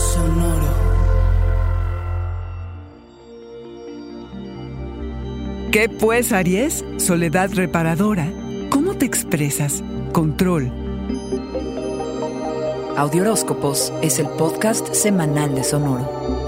Sonoro. ¿Qué pues, Aries? Soledad reparadora. ¿Cómo te expresas? Control. Audioróscopos es el podcast semanal de Sonoro.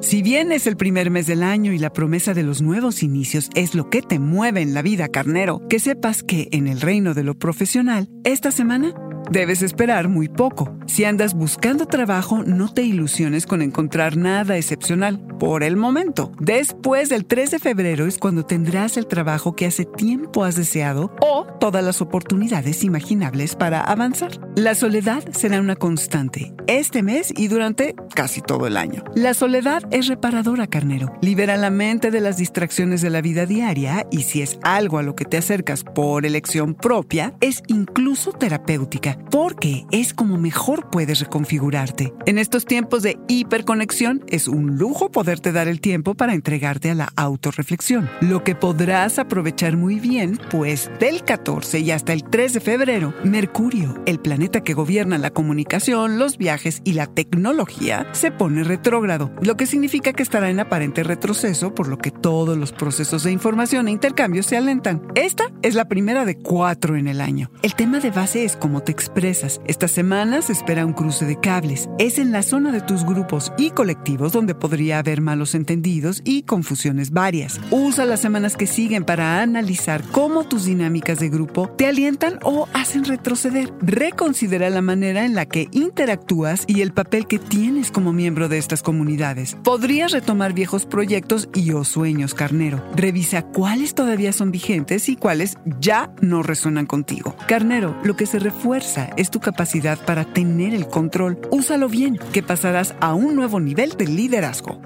Si bien es el primer mes del año y la promesa de los nuevos inicios es lo que te mueve en la vida, carnero, que sepas que en el reino de lo profesional, esta semana Debes esperar muy poco. Si andas buscando trabajo, no te ilusiones con encontrar nada excepcional por el momento. Después del 3 de febrero es cuando tendrás el trabajo que hace tiempo has deseado o todas las oportunidades imaginables para avanzar. La soledad será una constante este mes y durante casi todo el año. La soledad es reparadora, carnero. Libera la mente de las distracciones de la vida diaria y si es algo a lo que te acercas por elección propia, es incluso terapéutica porque es como mejor puedes reconfigurarte. En estos tiempos de hiperconexión es un lujo poderte dar el tiempo para entregarte a la autorreflexión, lo que podrás aprovechar muy bien, pues del 14 y hasta el 3 de febrero, Mercurio, el planeta que gobierna la comunicación, los viajes y la tecnología, se pone retrógrado, lo que significa que estará en aparente retroceso, por lo que todos los procesos de información e intercambio se alentan. Esta es la primera de cuatro en el año. El tema de base es cómo te expresas. Esta semana se espera un cruce de cables. Es en la zona de tus grupos y colectivos donde podría haber malos entendidos y confusiones varias. Usa las semanas que siguen para analizar cómo tus dinámicas de grupo te alientan o hacen retroceder. Reconsidera la manera en la que interactúas y el papel que tienes como miembro de estas comunidades. Podrías retomar viejos proyectos y o sueños, carnero. Revisa cuáles todavía son vigentes y cuáles ya no resuenan contigo. Carnero, lo que se refuerza es tu capacidad para tener el control. Úsalo bien, que pasarás a un nuevo nivel de liderazgo.